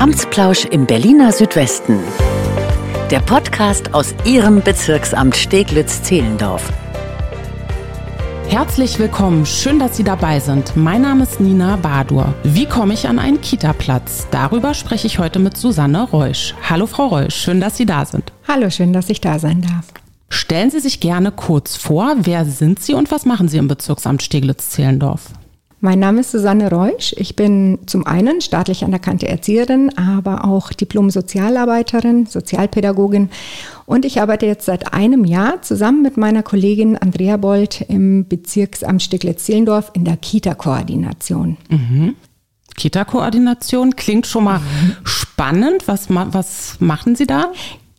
Amtsplausch im Berliner Südwesten. Der Podcast aus Ihrem Bezirksamt Steglitz-Zehlendorf. Herzlich willkommen, schön, dass Sie dabei sind. Mein Name ist Nina Badur. Wie komme ich an einen Kita-Platz? Darüber spreche ich heute mit Susanne Reusch. Hallo Frau Reusch, schön, dass Sie da sind. Hallo, schön, dass ich da sein darf. Stellen Sie sich gerne kurz vor, wer sind Sie und was machen Sie im Bezirksamt Steglitz-Zehlendorf? Mein Name ist Susanne Reusch. Ich bin zum einen staatlich anerkannte Erzieherin, aber auch Diplom-Sozialarbeiterin, Sozialpädagogin. Und ich arbeite jetzt seit einem Jahr zusammen mit meiner Kollegin Andrea Bold im Bezirksamt Steglitz-Zehlendorf in der Kita-Koordination. Mhm. Kita-Koordination klingt schon mal mhm. spannend. Was, was machen Sie da?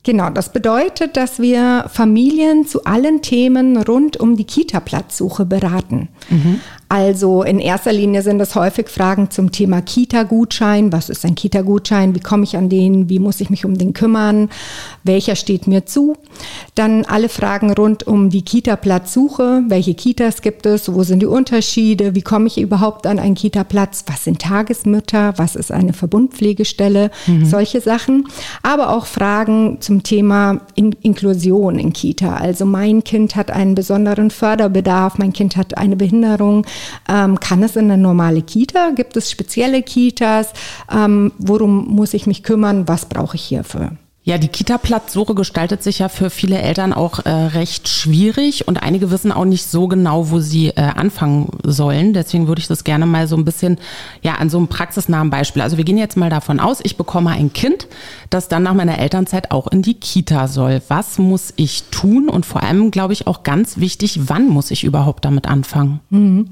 Genau, das bedeutet, dass wir Familien zu allen Themen rund um die Kita-Platzsuche beraten. Mhm. Also in erster Linie sind das häufig Fragen zum Thema Kita-Gutschein. Was ist ein Kita-Gutschein? Wie komme ich an den? Wie muss ich mich um den kümmern? Welcher steht mir zu? Dann alle Fragen rund um die Kita-Platzsuche. Welche Kitas gibt es? Wo sind die Unterschiede? Wie komme ich überhaupt an einen Kita-Platz? Was sind Tagesmütter? Was ist eine Verbundpflegestelle? Mhm. Solche Sachen. Aber auch Fragen zum Thema in Inklusion in Kita. Also mein Kind hat einen besonderen Förderbedarf. Mein Kind hat eine Behinderung. Ähm, kann es in eine normale Kita? Gibt es spezielle Kitas? Ähm, worum muss ich mich kümmern? Was brauche ich hierfür? Ja, die Kita-Platzsuche gestaltet sich ja für viele Eltern auch äh, recht schwierig und einige wissen auch nicht so genau, wo sie äh, anfangen sollen. Deswegen würde ich das gerne mal so ein bisschen ja an so einem praxisnahen Beispiel. Also wir gehen jetzt mal davon aus, ich bekomme ein Kind, das dann nach meiner Elternzeit auch in die Kita soll. Was muss ich tun und vor allem, glaube ich, auch ganz wichtig, wann muss ich überhaupt damit anfangen? Mhm.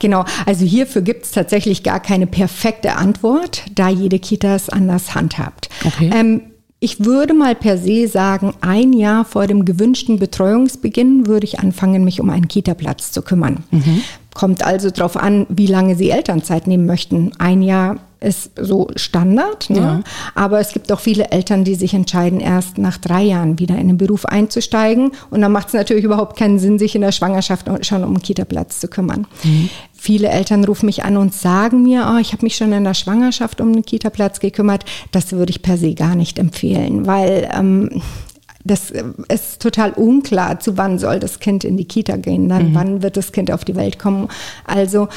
Genau, also hierfür gibt es tatsächlich gar keine perfekte Antwort, da jede Kita es anders handhabt. Okay. Ähm, ich würde mal per se sagen, ein Jahr vor dem gewünschten Betreuungsbeginn würde ich anfangen, mich um einen Kita-Platz zu kümmern. Mhm. Kommt also darauf an, wie lange Sie Elternzeit nehmen möchten. Ein Jahr ist so Standard. Ne? Ja. Aber es gibt auch viele Eltern, die sich entscheiden, erst nach drei Jahren wieder in den Beruf einzusteigen. Und dann macht es natürlich überhaupt keinen Sinn, sich in der Schwangerschaft schon um einen Kita-Platz zu kümmern. Mhm. Viele Eltern rufen mich an und sagen mir, oh, ich habe mich schon in der Schwangerschaft um einen Kita-Platz gekümmert. Das würde ich per se gar nicht empfehlen, weil ähm, das ist total unklar, zu wann soll das Kind in die Kita gehen, dann mhm. wann wird das Kind auf die Welt kommen. Also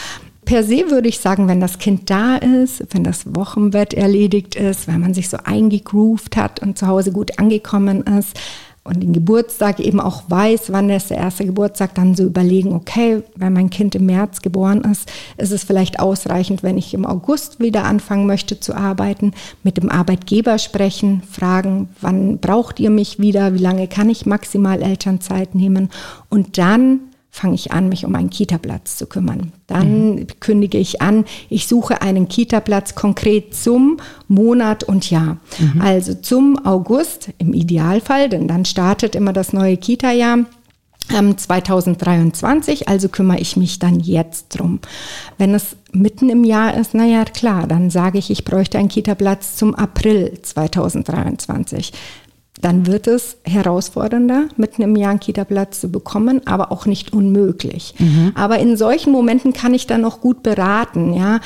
per se würde ich sagen, wenn das Kind da ist, wenn das Wochenbett erledigt ist, wenn man sich so eingegroovt hat und zu Hause gut angekommen ist und den Geburtstag eben auch weiß, wann ist der erste Geburtstag, dann so überlegen, okay, wenn mein Kind im März geboren ist, ist es vielleicht ausreichend, wenn ich im August wieder anfangen möchte zu arbeiten, mit dem Arbeitgeber sprechen, fragen, wann braucht ihr mich wieder, wie lange kann ich maximal Elternzeit nehmen? Und dann fange ich an, mich um einen Kita-Platz zu kümmern. Dann mhm. kündige ich an, ich suche einen Kita-Platz konkret zum Monat und Jahr. Mhm. Also zum August im Idealfall, denn dann startet immer das neue Kita-Jahr. 2023, also kümmere ich mich dann jetzt drum. Wenn es mitten im Jahr ist, naja, klar, dann sage ich, ich bräuchte einen Kita-Platz zum April 2023 dann wird es herausfordernder, mitten im Jahr einen Kita-Platz zu bekommen, aber auch nicht unmöglich. Mhm. Aber in solchen Momenten kann ich dann noch gut beraten, ja.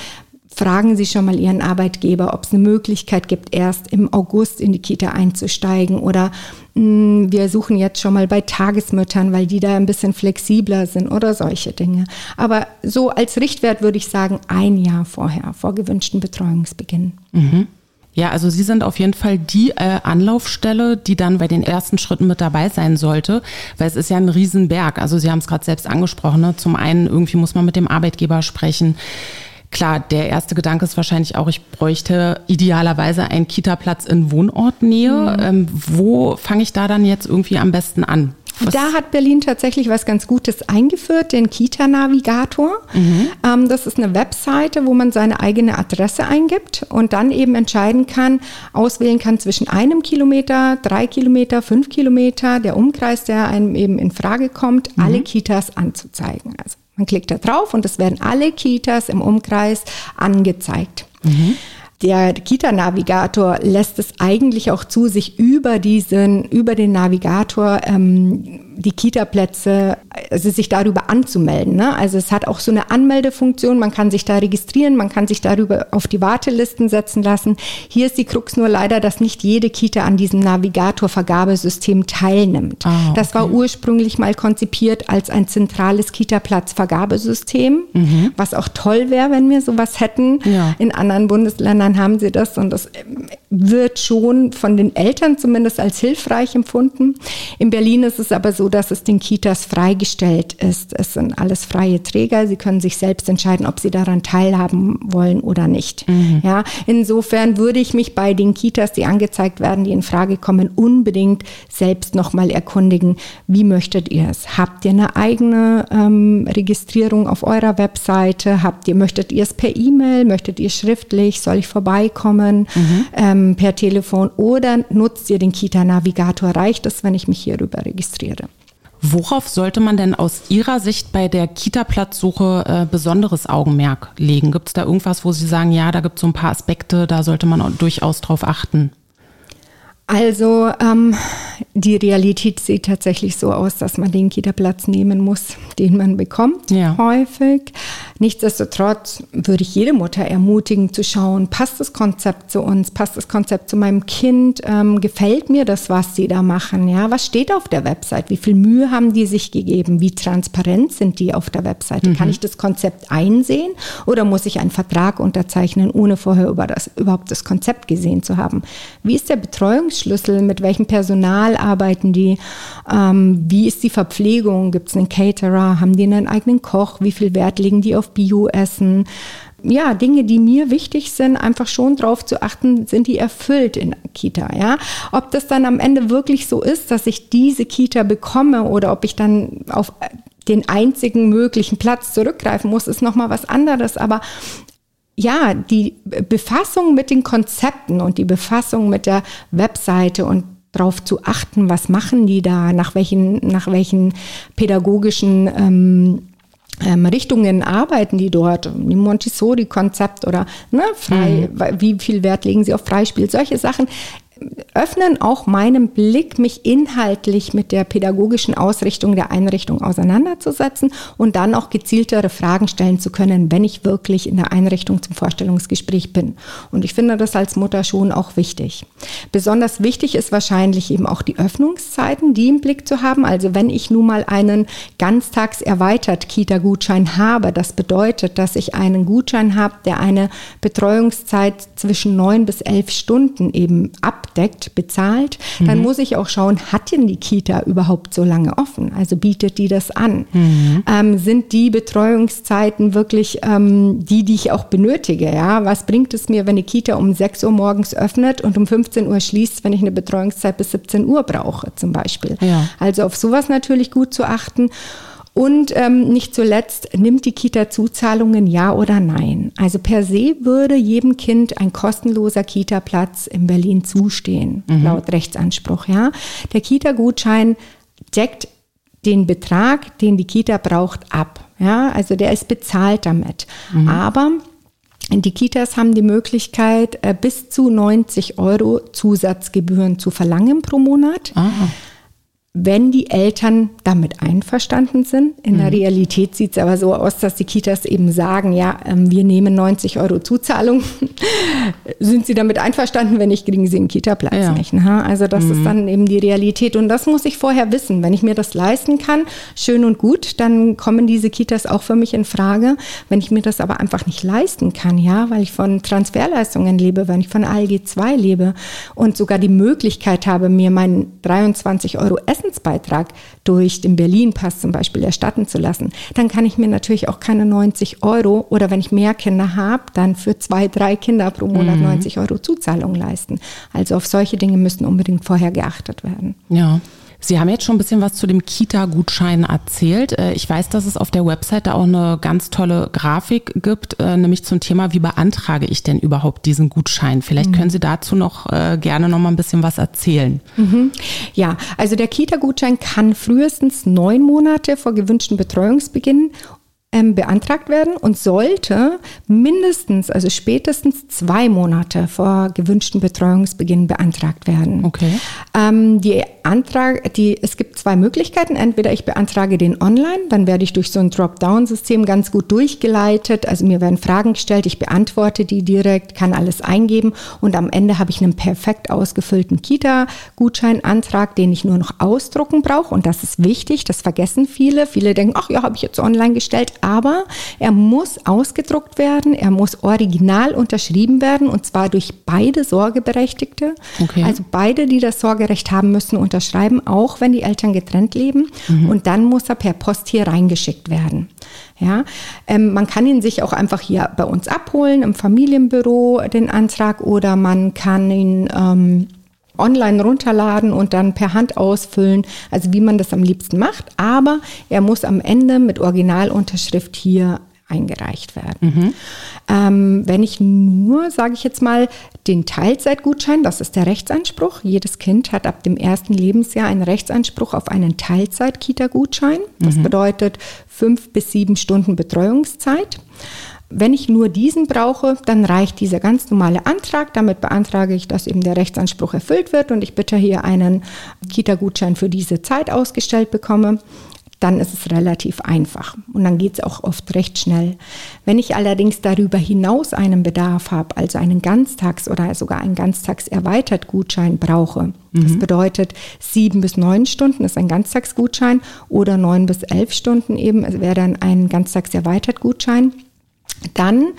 Fragen Sie schon mal Ihren Arbeitgeber, ob es eine Möglichkeit gibt, erst im August in die Kita einzusteigen oder mh, hm, wir suchen jetzt schon mal bei Tagesmüttern, weil die da ein bisschen flexibler sind oder solche Dinge. Aber so als Richtwert würde ich sagen, ein Jahr vorher, vor gewünschten Betreuungsbeginn. Mhm. Ja, also Sie sind auf jeden Fall die äh, Anlaufstelle, die dann bei den ersten Schritten mit dabei sein sollte, weil es ist ja ein Riesenberg. Also Sie haben es gerade selbst angesprochen. Ne? Zum einen irgendwie muss man mit dem Arbeitgeber sprechen. Klar, der erste Gedanke ist wahrscheinlich auch, ich bräuchte idealerweise einen Kita-Platz in Wohnortnähe. Mhm. Ähm, wo fange ich da dann jetzt irgendwie am besten an? Was? Da hat Berlin tatsächlich was ganz Gutes eingeführt, den Kita-Navigator. Mhm. Ähm, das ist eine Webseite, wo man seine eigene Adresse eingibt und dann eben entscheiden kann, auswählen kann zwischen einem Kilometer, drei Kilometer, fünf Kilometer, der Umkreis, der einem eben in Frage kommt, mhm. alle Kitas anzuzeigen. Also man klickt da drauf und es werden alle Kitas im Umkreis angezeigt. Mhm. Der Kita-Navigator lässt es eigentlich auch zu, sich über diesen, über den Navigator ähm, die Kita-Plätze, also sich darüber anzumelden. Ne? Also es hat auch so eine Anmeldefunktion, man kann sich da registrieren, man kann sich darüber auf die Wartelisten setzen lassen. Hier ist die Krux nur leider, dass nicht jede Kita an diesem Navigator-Vergabesystem teilnimmt. Ah, okay. Das war ursprünglich mal konzipiert als ein zentrales Kita-Platz-Vergabesystem, mhm. was auch toll wäre, wenn wir sowas hätten. Ja. In anderen Bundesländern haben sie das und das wird schon von den Eltern zumindest als hilfreich empfunden. In Berlin ist es aber so, dass es den Kitas freigestellt ist. Es sind alles freie Träger. Sie können sich selbst entscheiden, ob sie daran teilhaben wollen oder nicht. Mhm. Ja, insofern würde ich mich bei den Kitas, die angezeigt werden, die in Frage kommen, unbedingt selbst nochmal erkundigen, wie möchtet ihr es? Habt ihr eine eigene ähm, Registrierung auf eurer Webseite? Habt ihr, möchtet ihr es per E-Mail? Möchtet ihr schriftlich? Soll ich vorbeikommen? Mhm. Ähm, per Telefon? Oder nutzt ihr den Kita-Navigator? Reicht es, wenn ich mich hierüber registriere? Worauf sollte man denn aus Ihrer Sicht bei der Kita-Platzsuche äh, besonderes Augenmerk legen? Gibt es da irgendwas, wo Sie sagen, ja, da gibt es so ein paar Aspekte, da sollte man durchaus drauf achten? Also ähm, die Realität sieht tatsächlich so aus, dass man den Kita-Platz nehmen muss, den man bekommt, ja. häufig. Nichtsdestotrotz würde ich jede Mutter ermutigen zu schauen, passt das Konzept zu uns, passt das Konzept zu meinem Kind, ähm, gefällt mir das, was sie da machen, ja, was steht auf der Website, wie viel Mühe haben die sich gegeben, wie transparent sind die auf der Website, mhm. kann ich das Konzept einsehen oder muss ich einen Vertrag unterzeichnen, ohne vorher über das, überhaupt das Konzept gesehen zu haben? Wie ist der Betreuungs Schlüssel, mit welchem Personal arbeiten die, ähm, wie ist die Verpflegung, gibt es einen Caterer, haben die einen eigenen Koch, wie viel Wert legen die auf Bio-Essen, ja, Dinge, die mir wichtig sind, einfach schon drauf zu achten, sind die erfüllt in Kita, ja. Ob das dann am Ende wirklich so ist, dass ich diese Kita bekomme oder ob ich dann auf den einzigen möglichen Platz zurückgreifen muss, ist nochmal was anderes. Aber ja, die Befassung mit den Konzepten und die Befassung mit der Webseite und darauf zu achten, was machen die da, nach welchen, nach welchen pädagogischen ähm, ähm, Richtungen arbeiten die dort, im Montessori-Konzept oder ne, frei, mhm. wie viel Wert legen sie auf Freispiel, solche Sachen öffnen auch meinen Blick, mich inhaltlich mit der pädagogischen Ausrichtung der Einrichtung auseinanderzusetzen und dann auch gezieltere Fragen stellen zu können, wenn ich wirklich in der Einrichtung zum Vorstellungsgespräch bin. Und ich finde das als Mutter schon auch wichtig. Besonders wichtig ist wahrscheinlich eben auch die Öffnungszeiten, die im Blick zu haben. Also wenn ich nun mal einen ganztags erweitert Kita-Gutschein habe, das bedeutet, dass ich einen Gutschein habe, der eine Betreuungszeit zwischen neun bis elf Stunden eben ab abdeckt, bezahlt, dann mhm. muss ich auch schauen, hat denn die Kita überhaupt so lange offen? Also bietet die das an? Mhm. Ähm, sind die Betreuungszeiten wirklich ähm, die, die ich auch benötige? Ja? Was bringt es mir, wenn eine Kita um 6 Uhr morgens öffnet und um 15 Uhr schließt, wenn ich eine Betreuungszeit bis 17 Uhr brauche zum Beispiel? Ja. Also auf sowas natürlich gut zu achten. Und ähm, nicht zuletzt, nimmt die Kita Zuzahlungen ja oder nein? Also per se würde jedem Kind ein kostenloser Kita-Platz in Berlin zustehen, mhm. laut Rechtsanspruch. Ja? Der Kita-Gutschein deckt den Betrag, den die Kita braucht, ab. Ja? Also der ist bezahlt damit. Mhm. Aber die Kitas haben die Möglichkeit, äh, bis zu 90 Euro Zusatzgebühren zu verlangen pro Monat. Aha wenn die Eltern damit einverstanden sind. In mhm. der Realität sieht es aber so aus, dass die Kitas eben sagen, ja, ähm, wir nehmen 90 Euro Zuzahlung. sind sie damit einverstanden? Wenn nicht, kriegen sie einen Kita-Platz ja. nicht. Ne? Also das mhm. ist dann eben die Realität. Und das muss ich vorher wissen. Wenn ich mir das leisten kann, schön und gut, dann kommen diese Kitas auch für mich in Frage. Wenn ich mir das aber einfach nicht leisten kann, ja, weil ich von Transferleistungen lebe, wenn ich von ALG 2 lebe und sogar die Möglichkeit habe, mir meinen 23 Euro Essen Essensbeitrag durch den Berlin-Pass zum Beispiel erstatten zu lassen, dann kann ich mir natürlich auch keine 90 Euro oder wenn ich mehr Kinder habe, dann für zwei, drei Kinder pro Monat mhm. 90 Euro Zuzahlung leisten. Also auf solche Dinge müssen unbedingt vorher geachtet werden. Ja. Sie haben jetzt schon ein bisschen was zu dem Kita-Gutschein erzählt. Äh, ich weiß, dass es auf der Website da auch eine ganz tolle Grafik gibt, äh, nämlich zum Thema, wie beantrage ich denn überhaupt diesen Gutschein? Vielleicht mhm. können Sie dazu noch äh, gerne noch mal ein bisschen was erzählen. Mhm. Ja, also der Kita-Gutschein kann frühestens neun Monate vor gewünschten Betreuungsbeginn ähm, beantragt werden und sollte mindestens, also spätestens zwei Monate vor gewünschten Betreuungsbeginn beantragt werden. Okay. Ähm, die Antrag, die, es gibt zwei Möglichkeiten. Entweder ich beantrage den online, dann werde ich durch so ein Dropdown-System ganz gut durchgeleitet. Also mir werden Fragen gestellt, ich beantworte die direkt, kann alles eingeben und am Ende habe ich einen perfekt ausgefüllten Kita-Gutscheinantrag, den ich nur noch ausdrucken brauche. Und das ist wichtig, das vergessen viele. Viele denken, ach ja, habe ich jetzt online gestellt aber er muss ausgedruckt werden, er muss original unterschrieben werden und zwar durch beide Sorgeberechtigte. Okay. Also beide, die das Sorgerecht haben, müssen unterschreiben, auch wenn die Eltern getrennt leben. Mhm. Und dann muss er per Post hier reingeschickt werden. Ja, ähm, man kann ihn sich auch einfach hier bei uns abholen, im Familienbüro, den Antrag, oder man kann ihn ähm, online runterladen und dann per Hand ausfüllen, also wie man das am liebsten macht. Aber er muss am Ende mit Originalunterschrift hier eingereicht werden. Mhm. Ähm, wenn ich nur, sage ich jetzt mal, den Teilzeitgutschein, das ist der Rechtsanspruch. Jedes Kind hat ab dem ersten Lebensjahr einen Rechtsanspruch auf einen Teilzeit-Kita-Gutschein. Das mhm. bedeutet fünf bis sieben Stunden Betreuungszeit. Wenn ich nur diesen brauche, dann reicht dieser ganz normale Antrag. Damit beantrage ich, dass eben der Rechtsanspruch erfüllt wird und ich bitte hier einen Kita-Gutschein für diese Zeit ausgestellt bekomme. Dann ist es relativ einfach und dann geht es auch oft recht schnell. Wenn ich allerdings darüber hinaus einen Bedarf habe, also einen Ganztags- oder sogar einen Ganztagserweitert Gutschein brauche, mhm. das bedeutet sieben bis neun Stunden ist ein Ganztagsgutschein oder neun bis elf Stunden eben wäre dann ein Ganztagserweitert Gutschein dann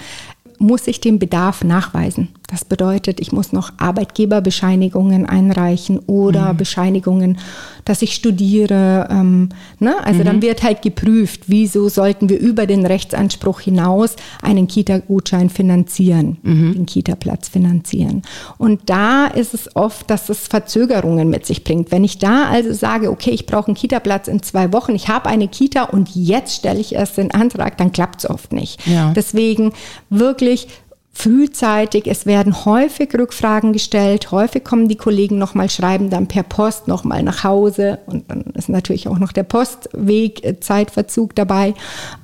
muss ich den Bedarf nachweisen. Das bedeutet, ich muss noch Arbeitgeberbescheinigungen einreichen oder mhm. Bescheinigungen, dass ich studiere. Ähm, ne? Also mhm. dann wird halt geprüft, wieso sollten wir über den Rechtsanspruch hinaus einen Kita-Gutschein finanzieren, mhm. den Kita-Platz finanzieren. Und da ist es oft, dass es Verzögerungen mit sich bringt. Wenn ich da also sage, okay, ich brauche einen Kita-Platz in zwei Wochen, ich habe eine Kita und jetzt stelle ich erst den Antrag, dann klappt es oft nicht. Ja. Deswegen wirklich frühzeitig. Es werden häufig Rückfragen gestellt. Häufig kommen die Kollegen nochmal, schreiben dann per Post nochmal nach Hause. Und dann ist natürlich auch noch der Postweg äh, Zeitverzug dabei.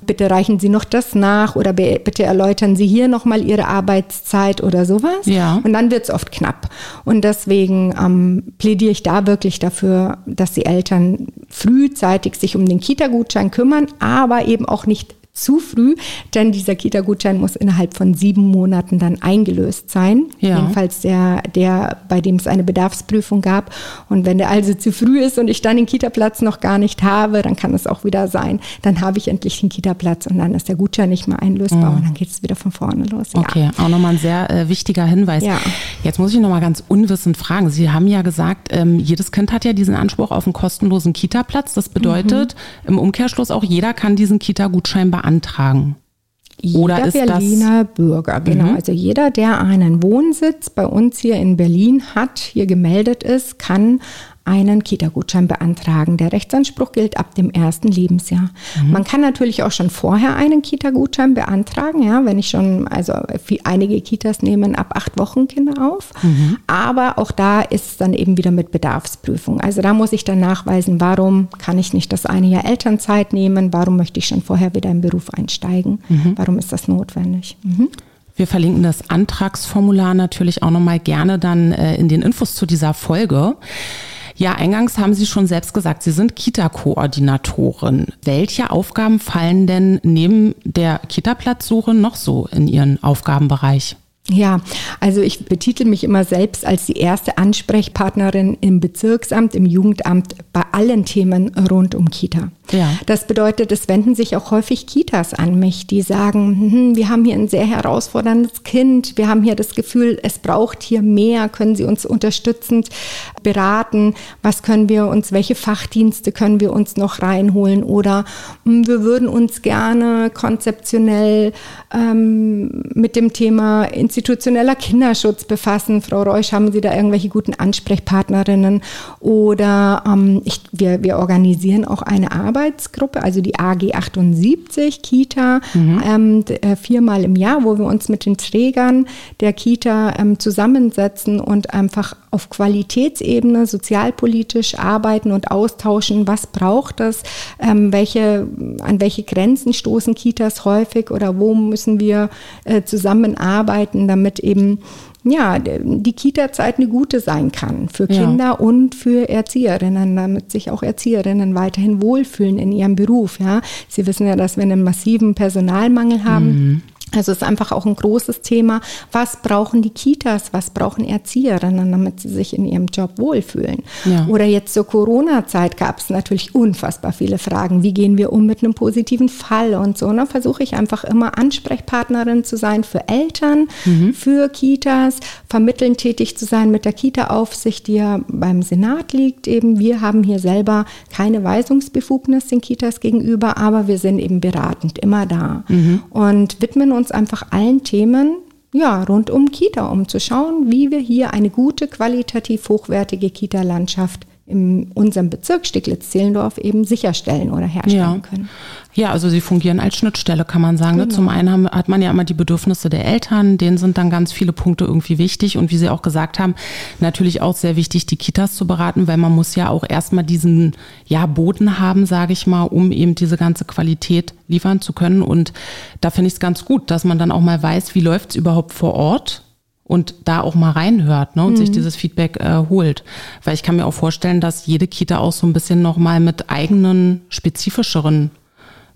Bitte reichen Sie noch das nach oder bitte erläutern Sie hier nochmal Ihre Arbeitszeit oder sowas. Ja. Und dann wird es oft knapp. Und deswegen ähm, plädiere ich da wirklich dafür, dass die Eltern frühzeitig sich um den Kita-Gutschein kümmern, aber eben auch nicht zu früh, denn dieser Kita-Gutschein muss innerhalb von sieben Monaten dann eingelöst sein. Ja. Jedenfalls der, der, bei dem es eine Bedarfsprüfung gab. Und wenn der also zu früh ist und ich dann den Kita-Platz noch gar nicht habe, dann kann es auch wieder sein, dann habe ich endlich den Kita-Platz und dann ist der Gutschein nicht mehr einlösbar mhm. und dann geht es wieder von vorne los. Okay, auch nochmal ein sehr äh, wichtiger Hinweis. Ja. Jetzt muss ich nochmal ganz unwissend fragen. Sie haben ja gesagt, ähm, jedes Kind hat ja diesen Anspruch auf einen kostenlosen Kita-Platz. Das bedeutet mhm. im Umkehrschluss auch jeder kann diesen Kita-Gutschein beantragen beantragen? Oder jeder Berliner Bürger, genau. Mhm. Also jeder, der einen Wohnsitz bei uns hier in Berlin hat, hier gemeldet ist, kann einen Kita-Gutschein beantragen. Der Rechtsanspruch gilt ab dem ersten Lebensjahr. Mhm. Man kann natürlich auch schon vorher einen Kita-Gutschein beantragen, ja, wenn ich schon, also einige Kitas nehmen ab acht Wochen Kinder auf. Mhm. Aber auch da ist es dann eben wieder mit Bedarfsprüfung. Also da muss ich dann nachweisen, warum kann ich nicht das eine Jahr Elternzeit nehmen, warum möchte ich schon vorher wieder im Beruf einsteigen, mhm. warum ist das notwendig. Mhm. Wir verlinken das Antragsformular natürlich auch nochmal gerne dann äh, in den Infos zu dieser Folge. Ja, eingangs haben Sie schon selbst gesagt, Sie sind Kita-Koordinatorin. Welche Aufgaben fallen denn neben der Kita-Platzsuche noch so in Ihren Aufgabenbereich? Ja, also ich betitel mich immer selbst als die erste Ansprechpartnerin im Bezirksamt, im Jugendamt bei allen Themen rund um Kita. Ja. Das bedeutet, es wenden sich auch häufig Kitas an mich, die sagen, hm, wir haben hier ein sehr herausforderndes Kind, wir haben hier das Gefühl, es braucht hier mehr, können Sie uns unterstützend beraten, was können wir uns, welche Fachdienste können wir uns noch reinholen oder hm, wir würden uns gerne konzeptionell ähm, mit dem Thema institutioneller Kinderschutz befassen. Frau Reusch, haben Sie da irgendwelche guten Ansprechpartnerinnen? Oder ähm, ich, wir, wir organisieren auch eine Arbeitsgruppe, also die AG 78 Kita, mhm. ähm, äh, viermal im Jahr, wo wir uns mit den Trägern der Kita ähm, zusammensetzen und einfach auf Qualitätsebene sozialpolitisch arbeiten und austauschen. Was braucht es? Ähm, welche, an welche Grenzen stoßen Kitas häufig oder wo müssen wir äh, zusammenarbeiten, damit eben ja, die Kita-Zeit eine gute sein kann für Kinder ja. und für Erzieherinnen, damit sich auch Erzieherinnen weiterhin wohlfühlen in ihrem Beruf. Ja. Sie wissen ja, dass wir einen massiven Personalmangel haben. Mhm. Also es ist einfach auch ein großes Thema. Was brauchen die Kitas? Was brauchen Erzieherinnen, damit sie sich in ihrem Job wohlfühlen? Ja. Oder jetzt zur Corona-Zeit gab es natürlich unfassbar viele Fragen. Wie gehen wir um mit einem positiven Fall und so? Da versuche ich einfach immer Ansprechpartnerin zu sein für Eltern, mhm. für Kitas, vermitteln tätig zu sein mit der Kita-Aufsicht, die ja beim Senat liegt. Eben wir haben hier selber keine Weisungsbefugnis den Kitas gegenüber, aber wir sind eben beratend immer da mhm. und widmen uns uns einfach allen Themen ja, rund um Kita, um zu schauen, wie wir hier eine gute, qualitativ hochwertige Kita-Landschaft in unserem Bezirk Steglitz-Zehlendorf eben sicherstellen oder herstellen ja. können. Ja, also sie fungieren als Schnittstelle, kann man sagen. Ne? Genau. Zum einen haben, hat man ja immer die Bedürfnisse der Eltern, denen sind dann ganz viele Punkte irgendwie wichtig. Und wie Sie auch gesagt haben, natürlich auch sehr wichtig, die Kitas zu beraten, weil man muss ja auch erstmal diesen ja, Boden haben, sage ich mal, um eben diese ganze Qualität liefern zu können. Und da finde ich es ganz gut, dass man dann auch mal weiß, wie läuft es überhaupt vor Ort und da auch mal reinhört ne, und mhm. sich dieses Feedback äh, holt. Weil ich kann mir auch vorstellen, dass jede Kita auch so ein bisschen nochmal mit eigenen, spezifischeren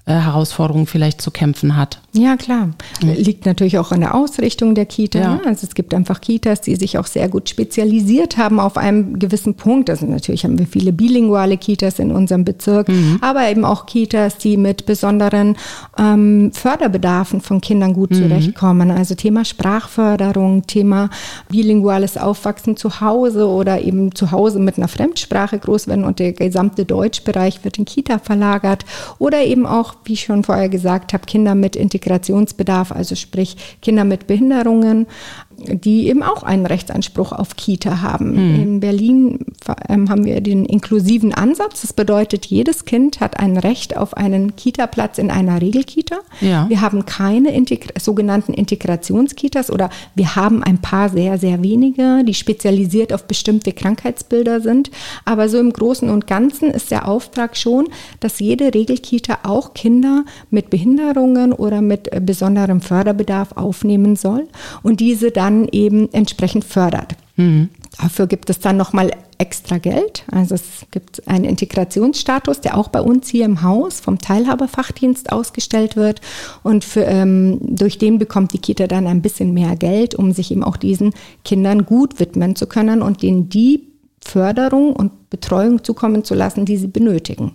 äh, Herausforderungen vielleicht zu kämpfen hat. Ja, klar. Liegt natürlich auch an der Ausrichtung der Kita. Ja. Ne? Also es gibt einfach Kitas, die sich auch sehr gut spezialisiert haben auf einem gewissen Punkt. Also natürlich haben wir viele bilinguale Kitas in unserem Bezirk, mhm. aber eben auch Kitas, die mit besonderen ähm, Förderbedarfen von Kindern gut mhm. zurechtkommen. Also Thema Sprachförderung, Thema bilinguales Aufwachsen zu Hause oder eben zu Hause mit einer Fremdsprache groß werden und der gesamte Deutschbereich wird in Kita verlagert oder eben auch wie ich schon vorher gesagt habe, Kinder mit Integrationsbedarf, also sprich Kinder mit Behinderungen, die eben auch einen Rechtsanspruch auf Kita haben. Mhm. In Berlin ähm, haben wir den inklusiven Ansatz. Das bedeutet, jedes Kind hat ein Recht auf einen Kita-Platz in einer Regelkita. Ja. Wir haben keine Integra sogenannten Integrationskitas oder wir haben ein paar sehr, sehr wenige, die spezialisiert auf bestimmte Krankheitsbilder sind. Aber so im Großen und Ganzen ist der Auftrag schon, dass jede Regelkita auch Kinder mit Behinderungen oder mit äh, besonderem Förderbedarf aufnehmen soll und diese dann dann eben entsprechend fördert. Mhm. Dafür gibt es dann nochmal extra Geld. Also es gibt einen Integrationsstatus, der auch bei uns hier im Haus vom Teilhaberfachdienst ausgestellt wird. Und für, ähm, durch den bekommt die Kita dann ein bisschen mehr Geld, um sich eben auch diesen Kindern gut widmen zu können und denen die Förderung und Betreuung zukommen zu lassen, die sie benötigen.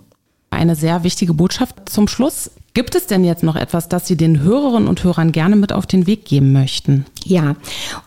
Eine sehr wichtige Botschaft zum Schluss. Gibt es denn jetzt noch etwas, das Sie den Hörerinnen und Hörern gerne mit auf den Weg geben möchten? Ja,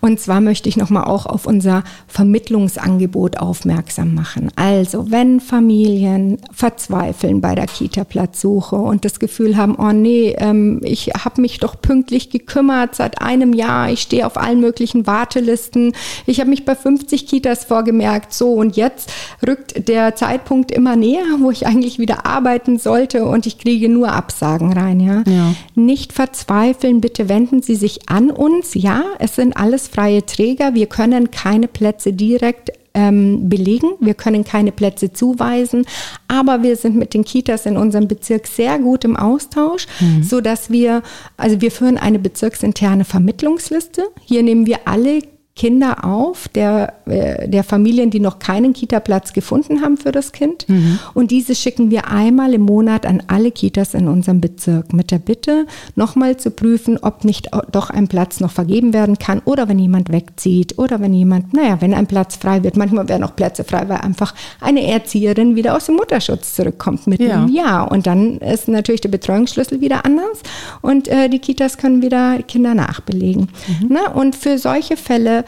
und zwar möchte ich nochmal auch auf unser Vermittlungsangebot aufmerksam machen. Also, wenn Familien verzweifeln bei der Kita-Platzsuche und das Gefühl haben, oh nee, ähm, ich habe mich doch pünktlich gekümmert seit einem Jahr, ich stehe auf allen möglichen Wartelisten, ich habe mich bei 50 Kitas vorgemerkt, so und jetzt rückt der Zeitpunkt immer näher, wo ich eigentlich wieder arbeiten sollte und ich kriege nur Absagen. Fragen rein, ja? ja. Nicht verzweifeln, bitte wenden Sie sich an uns. Ja, es sind alles freie Träger. Wir können keine Plätze direkt ähm, belegen. Wir können keine Plätze zuweisen, aber wir sind mit den Kitas in unserem Bezirk sehr gut im Austausch, mhm. so dass wir, also wir führen eine bezirksinterne Vermittlungsliste. Hier nehmen wir alle Kinder auf, der, äh, der Familien, die noch keinen Kita-Platz gefunden haben für das Kind. Mhm. Und diese schicken wir einmal im Monat an alle Kitas in unserem Bezirk mit der Bitte, nochmal zu prüfen, ob nicht doch ein Platz noch vergeben werden kann oder wenn jemand wegzieht oder wenn jemand, naja, wenn ein Platz frei wird. Manchmal werden auch Plätze frei, weil einfach eine Erzieherin wieder aus dem Mutterschutz zurückkommt mit ja. einem Jahr. Und dann ist natürlich der Betreuungsschlüssel wieder anders und äh, die Kitas können wieder Kinder nachbelegen. Mhm. Na, und für solche Fälle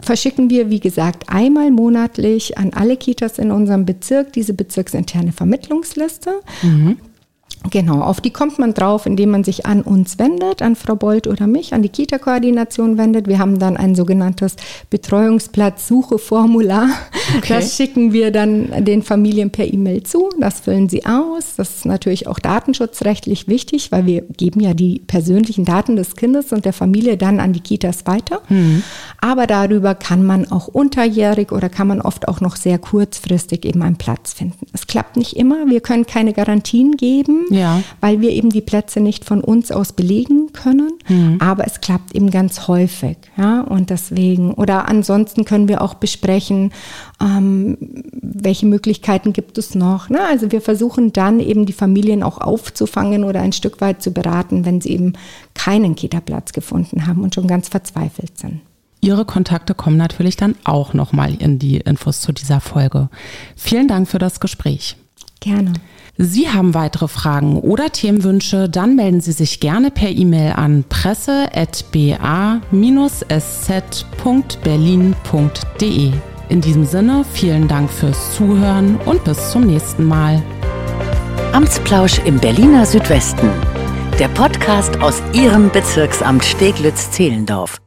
verschicken wir, wie gesagt, einmal monatlich an alle Kitas in unserem Bezirk diese bezirksinterne Vermittlungsliste. Mhm. Genau, auf die kommt man drauf, indem man sich an uns wendet, an Frau Bolt oder mich, an die Kita-Koordination wendet. Wir haben dann ein sogenanntes Betreuungsplatz-Suche-Formular. Okay. Das schicken wir dann den Familien per E-Mail zu. Das füllen sie aus. Das ist natürlich auch datenschutzrechtlich wichtig, weil wir geben ja die persönlichen Daten des Kindes und der Familie dann an die Kitas weiter. Mhm. Aber darüber kann man auch unterjährig oder kann man oft auch noch sehr kurzfristig eben einen Platz finden. Es klappt nicht immer. Wir können keine Garantien geben ja. weil wir eben die Plätze nicht von uns aus belegen können. Mhm. Aber es klappt eben ganz häufig. Ja? Und deswegen, oder ansonsten können wir auch besprechen, ähm, welche Möglichkeiten gibt es noch. Ne? Also wir versuchen dann eben die Familien auch aufzufangen oder ein Stück weit zu beraten, wenn sie eben keinen Kita-Platz gefunden haben und schon ganz verzweifelt sind. Ihre Kontakte kommen natürlich dann auch nochmal in die Infos zu dieser Folge. Vielen Dank für das Gespräch. Gerne. Sie haben weitere Fragen oder Themenwünsche, dann melden Sie sich gerne per E-Mail an presse.ba-sz.berlin.de. In diesem Sinne, vielen Dank fürs Zuhören und bis zum nächsten Mal. Amtsplausch im Berliner Südwesten. Der Podcast aus Ihrem Bezirksamt Steglitz-Zehlendorf.